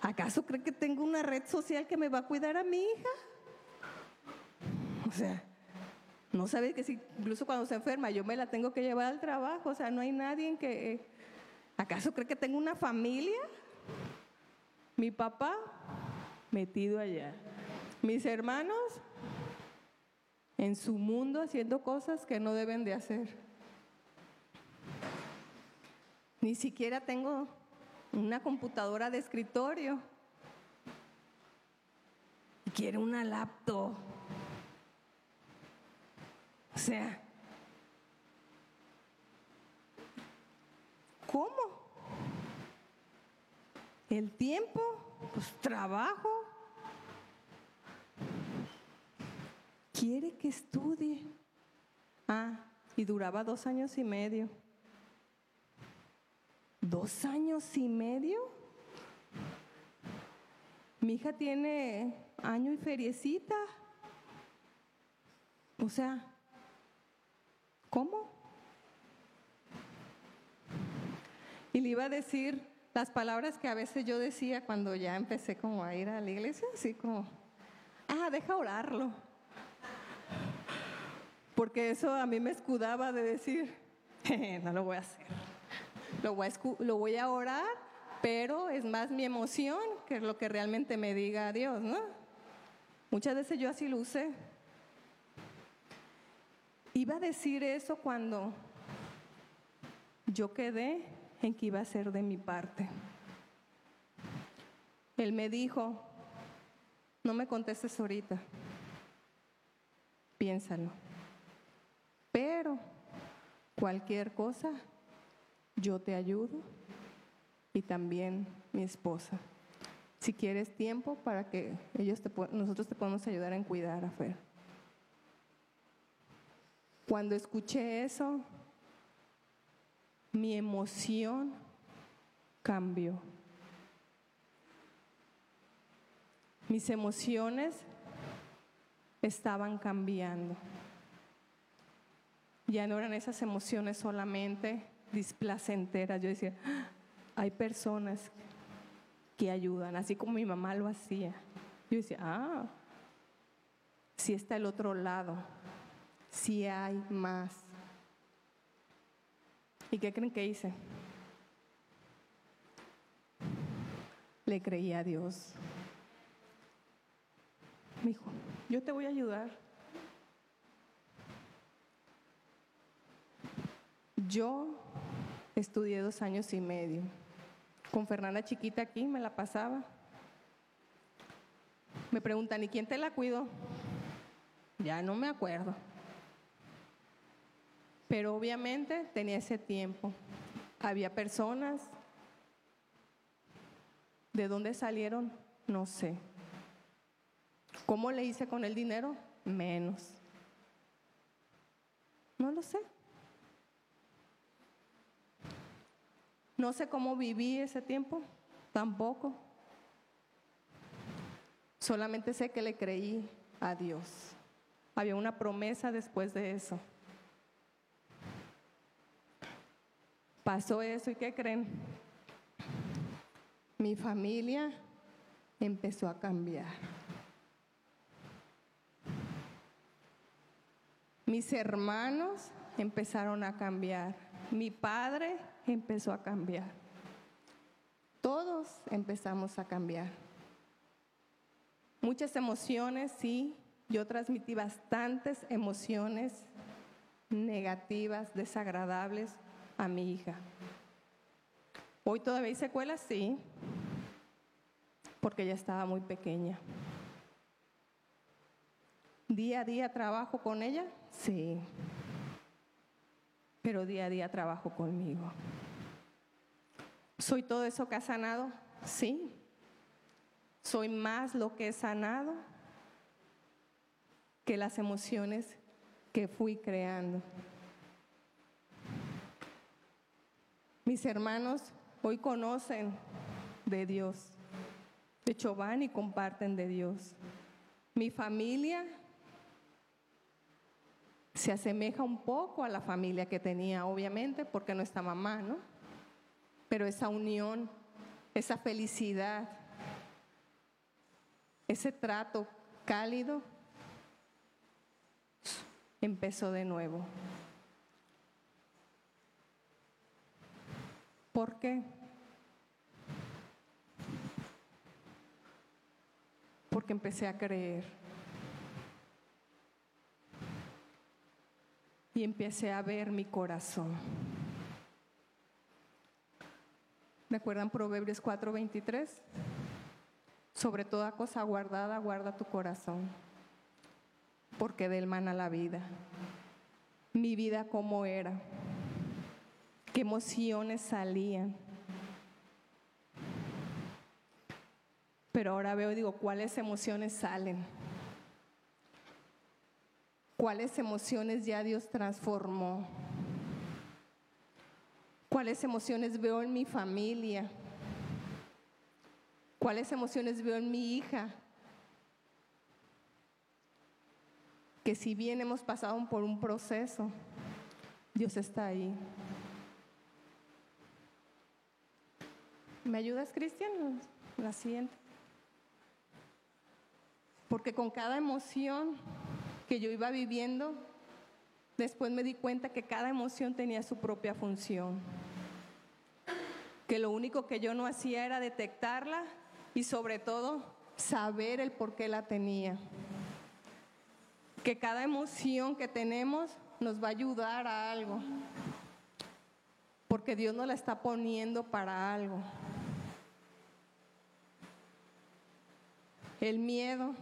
¿Acaso cree que tengo una red social que me va a cuidar a mi hija? O sea, no sabe que si incluso cuando se enferma yo me la tengo que llevar al trabajo, o sea, no hay nadie en que... ¿Acaso cree que tengo una familia? Mi papá metido allá. Mis hermanos en su mundo haciendo cosas que no deben de hacer. Ni siquiera tengo una computadora de escritorio. Quiero una laptop. O sea, ¿cómo? El tiempo, pues trabajo. Quiere que estudie. Ah, y duraba dos años y medio. ¿Dos años y medio? Mi hija tiene año y feriecita. O sea, ¿cómo? Y le iba a decir, las palabras que a veces yo decía cuando ya empecé como a ir a la iglesia, así como, ah, deja orarlo. Porque eso a mí me escudaba de decir, no lo voy a hacer. Lo voy a, lo voy a orar, pero es más mi emoción que lo que realmente me diga Dios, ¿no? Muchas veces yo así lo usé. Iba a decir eso cuando yo quedé en que iba a ser de mi parte. Él me dijo, no me contestes ahorita, piénsalo. Pero cualquier cosa, yo te ayudo y también mi esposa. Si quieres tiempo para que ellos nosotros te podamos ayudar en cuidar a Fer. Cuando escuché eso, mi emoción cambió. Mis emociones estaban cambiando. Ya no eran esas emociones solamente displacenteras. Yo decía, ah, hay personas que ayudan, así como mi mamá lo hacía. Yo decía, ah, si está el otro lado, si hay más. ¿Y qué creen que hice? Le creí a Dios. Me dijo, yo te voy a ayudar. Yo estudié dos años y medio. Con Fernanda chiquita aquí me la pasaba. Me preguntan, ¿y quién te la cuidó? Ya no me acuerdo. Pero obviamente tenía ese tiempo. Había personas. ¿De dónde salieron? No sé. ¿Cómo le hice con el dinero? Menos. No lo sé. No sé cómo viví ese tiempo, tampoco. Solamente sé que le creí a Dios. Había una promesa después de eso. Pasó eso y ¿qué creen? Mi familia empezó a cambiar. Mis hermanos empezaron a cambiar. Mi padre empezó a cambiar. Todos empezamos a cambiar. Muchas emociones, sí. Yo transmití bastantes emociones negativas, desagradables a mi hija. Hoy todavía hay secuelas, sí, porque ella estaba muy pequeña. Día a día trabajo con ella, sí, pero día a día trabajo conmigo. ¿Soy todo eso que ha sanado? Sí. ¿Soy más lo que he sanado que las emociones que fui creando? Mis hermanos hoy conocen de Dios. De hecho, van y comparten de Dios. Mi familia se asemeja un poco a la familia que tenía, obviamente, porque no está mamá, ¿no? Pero esa unión, esa felicidad, ese trato cálido empezó de nuevo. ¿Por qué? Porque empecé a creer. Y empecé a ver mi corazón. ¿Me acuerdan Proverbios 4:23? Sobre toda cosa guardada, guarda tu corazón, porque de él mana la vida. Mi vida como era qué emociones salían. Pero ahora veo y digo, ¿cuáles emociones salen? ¿Cuáles emociones ya Dios transformó? ¿Cuáles emociones veo en mi familia? ¿Cuáles emociones veo en mi hija? Que si bien hemos pasado por un proceso, Dios está ahí. ¿Me ayudas, Cristian? La siguiente. Porque con cada emoción que yo iba viviendo, después me di cuenta que cada emoción tenía su propia función. Que lo único que yo no hacía era detectarla y sobre todo saber el por qué la tenía. Que cada emoción que tenemos nos va a ayudar a algo. Porque Dios nos la está poniendo para algo. El miedo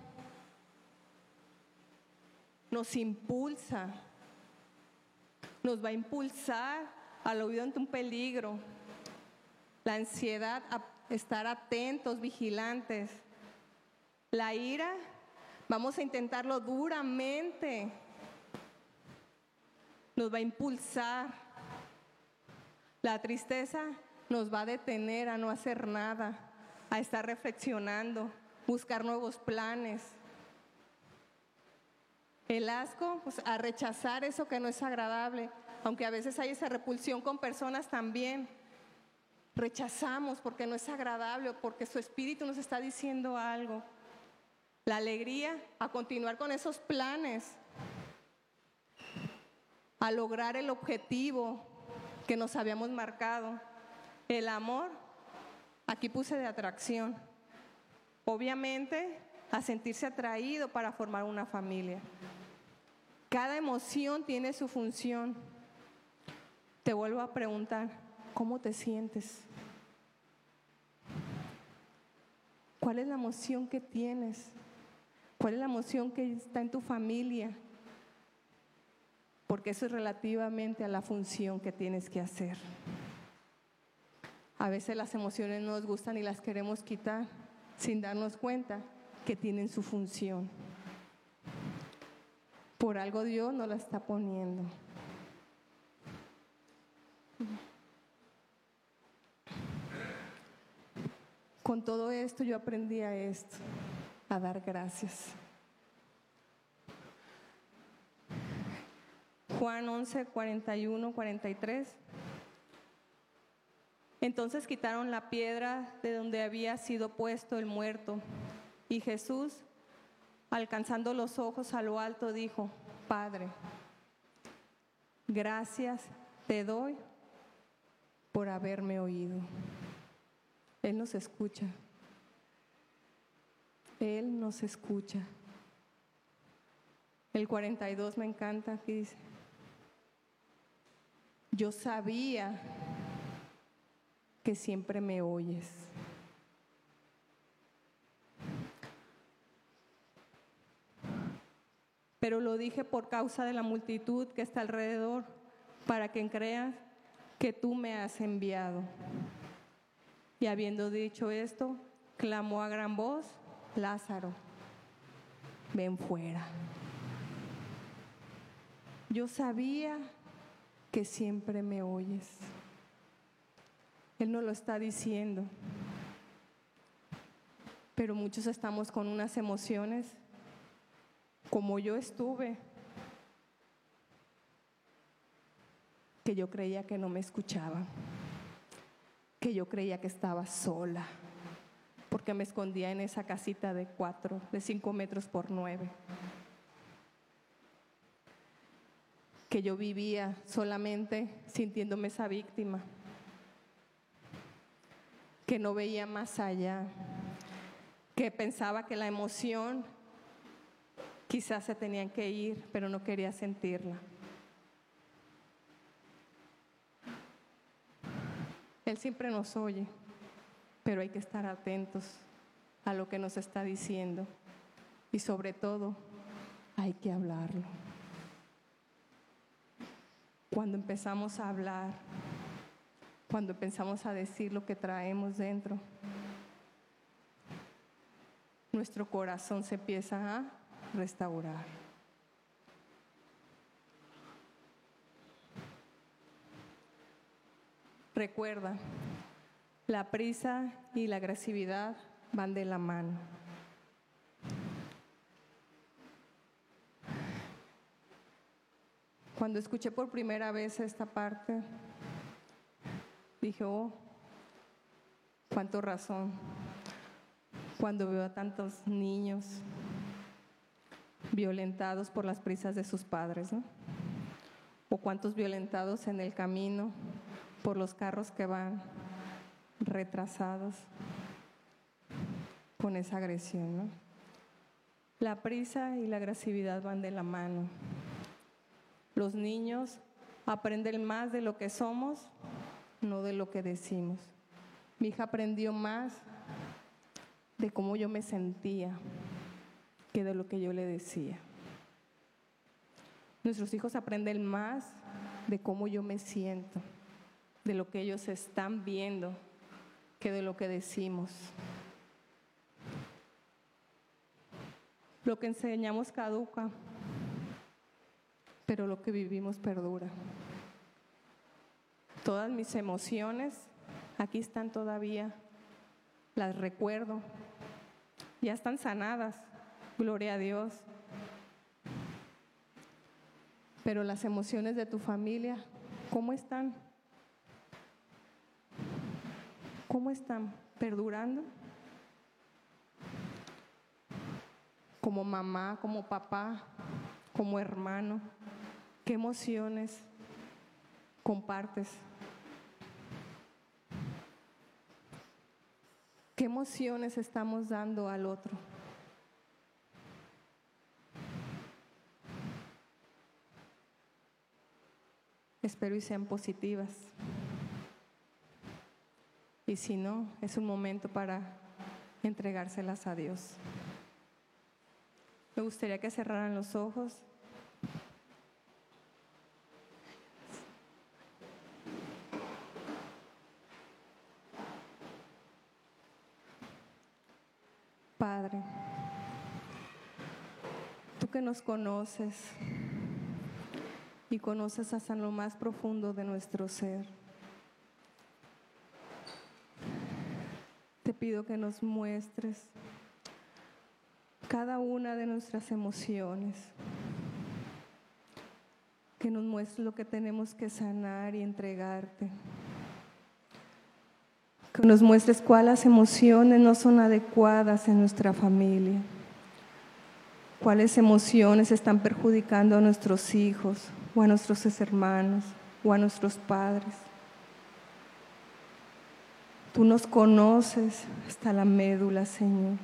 nos impulsa, nos va a impulsar al oído ante un peligro. La ansiedad a estar atentos, vigilantes. La ira, vamos a intentarlo duramente. Nos va a impulsar. La tristeza nos va a detener a no hacer nada, a estar reflexionando buscar nuevos planes. El asco, pues a rechazar eso que no es agradable, aunque a veces hay esa repulsión con personas también. Rechazamos porque no es agradable o porque su espíritu nos está diciendo algo. La alegría a continuar con esos planes, a lograr el objetivo que nos habíamos marcado. El amor, aquí puse de atracción. Obviamente, a sentirse atraído para formar una familia. Cada emoción tiene su función. Te vuelvo a preguntar, ¿cómo te sientes? ¿Cuál es la emoción que tienes? ¿Cuál es la emoción que está en tu familia? Porque eso es relativamente a la función que tienes que hacer. A veces las emociones no nos gustan y las queremos quitar sin darnos cuenta que tienen su función. Por algo Dios no la está poniendo. Con todo esto yo aprendí a esto. a dar gracias. Juan 11, 41, 43. Entonces quitaron la piedra de donde había sido puesto el muerto. Y Jesús, alcanzando los ojos a lo alto, dijo, Padre, gracias te doy por haberme oído. Él nos escucha. Él nos escucha. El 42 me encanta, dice, yo sabía que siempre me oyes. Pero lo dije por causa de la multitud que está alrededor, para que creas que tú me has enviado. Y habiendo dicho esto, clamó a gran voz, Lázaro, ven fuera. Yo sabía que siempre me oyes. Él no lo está diciendo. Pero muchos estamos con unas emociones como yo estuve, que yo creía que no me escuchaba, que yo creía que estaba sola, porque me escondía en esa casita de cuatro, de cinco metros por nueve. que yo vivía solamente sintiéndome esa víctima, que no veía más allá, que pensaba que la emoción quizás se tenían que ir, pero no quería sentirla. Él siempre nos oye, pero hay que estar atentos a lo que nos está diciendo y sobre todo hay que hablarlo cuando empezamos a hablar, cuando empezamos a decir lo que traemos dentro, nuestro corazón se empieza a restaurar. Recuerda, la prisa y la agresividad van de la mano. Cuando escuché por primera vez esta parte, dije, oh, cuánto razón. Cuando veo a tantos niños violentados por las prisas de sus padres, ¿no? O cuántos violentados en el camino por los carros que van retrasados con esa agresión, ¿no? La prisa y la agresividad van de la mano. Los niños aprenden más de lo que somos, no de lo que decimos. Mi hija aprendió más de cómo yo me sentía que de lo que yo le decía. Nuestros hijos aprenden más de cómo yo me siento, de lo que ellos están viendo, que de lo que decimos. Lo que enseñamos caduca, pero lo que vivimos perdura. Todas mis emociones aquí están todavía, las recuerdo, ya están sanadas, gloria a Dios. Pero las emociones de tu familia, ¿cómo están? ¿Cómo están? ¿Perdurando? Como mamá, como papá, como hermano. ¿Qué emociones compartes? ¿Qué emociones estamos dando al otro? Espero y sean positivas. Y si no, es un momento para entregárselas a Dios. Me gustaría que cerraran los ojos. Padre, tú que nos conoces y conoces hasta lo más profundo de nuestro ser, te pido que nos muestres cada una de nuestras emociones, que nos muestres lo que tenemos que sanar y entregarte, que nos muestres cuáles emociones no son adecuadas en nuestra familia, cuáles emociones están perjudicando a nuestros hijos o a nuestros hermanos o a nuestros padres. Tú nos conoces hasta la médula, Señor.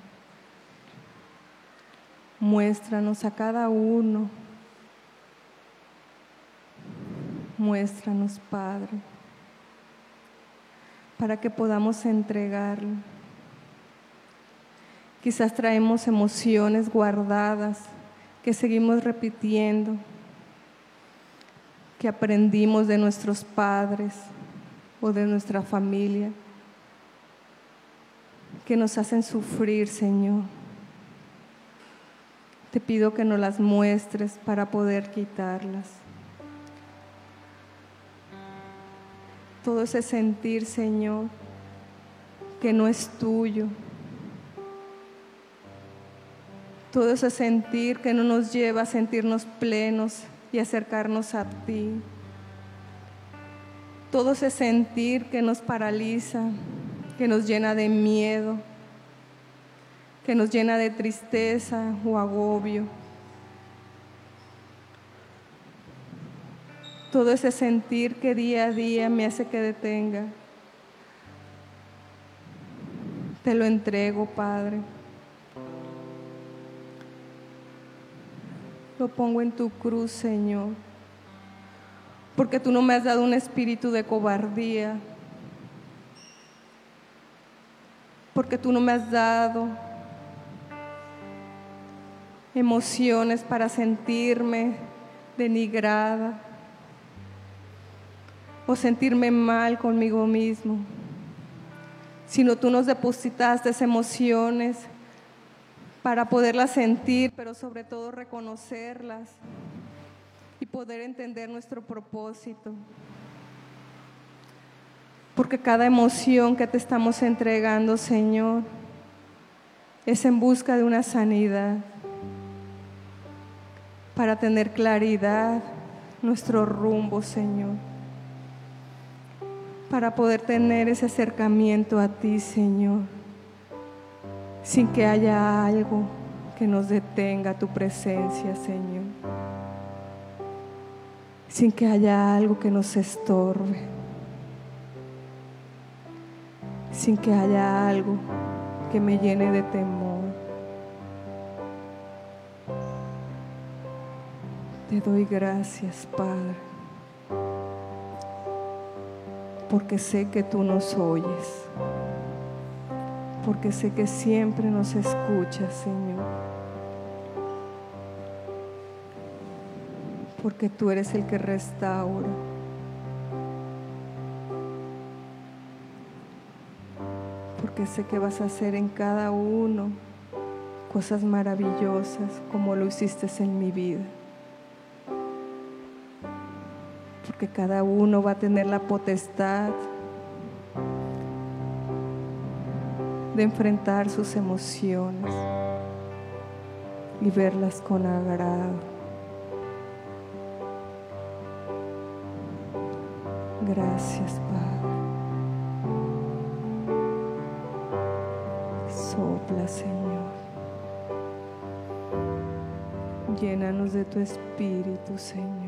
Muéstranos a cada uno. Muéstranos, Padre, para que podamos entregarlo. Quizás traemos emociones guardadas que seguimos repitiendo, que aprendimos de nuestros padres o de nuestra familia que nos hacen sufrir, Señor. Te pido que nos las muestres para poder quitarlas. Todo ese sentir, Señor, que no es tuyo. Todo ese sentir que no nos lleva a sentirnos plenos y acercarnos a ti. Todo ese sentir que nos paraliza, que nos llena de miedo, que nos llena de tristeza o agobio. Todo ese sentir que día a día me hace que detenga. Te lo entrego, Padre. Lo pongo en tu cruz, Señor. Porque tú no me has dado un espíritu de cobardía, porque tú no me has dado emociones para sentirme denigrada o sentirme mal conmigo mismo, sino tú nos depositaste emociones para poderlas sentir, pero sobre todo reconocerlas y poder entender nuestro propósito. Porque cada emoción que te estamos entregando, Señor, es en busca de una sanidad, para tener claridad nuestro rumbo, Señor, para poder tener ese acercamiento a ti, Señor, sin que haya algo que nos detenga tu presencia, Señor, sin que haya algo que nos estorbe. Sin que haya algo que me llene de temor. Te doy gracias, Padre, porque sé que tú nos oyes, porque sé que siempre nos escuchas, Señor, porque tú eres el que restaura. porque sé que vas a hacer en cada uno cosas maravillosas como lo hiciste en mi vida. Porque cada uno va a tener la potestad de enfrentar sus emociones y verlas con agrado. Gracias, Padre. Sopla, Señor. Llénanos de tu espíritu, Señor.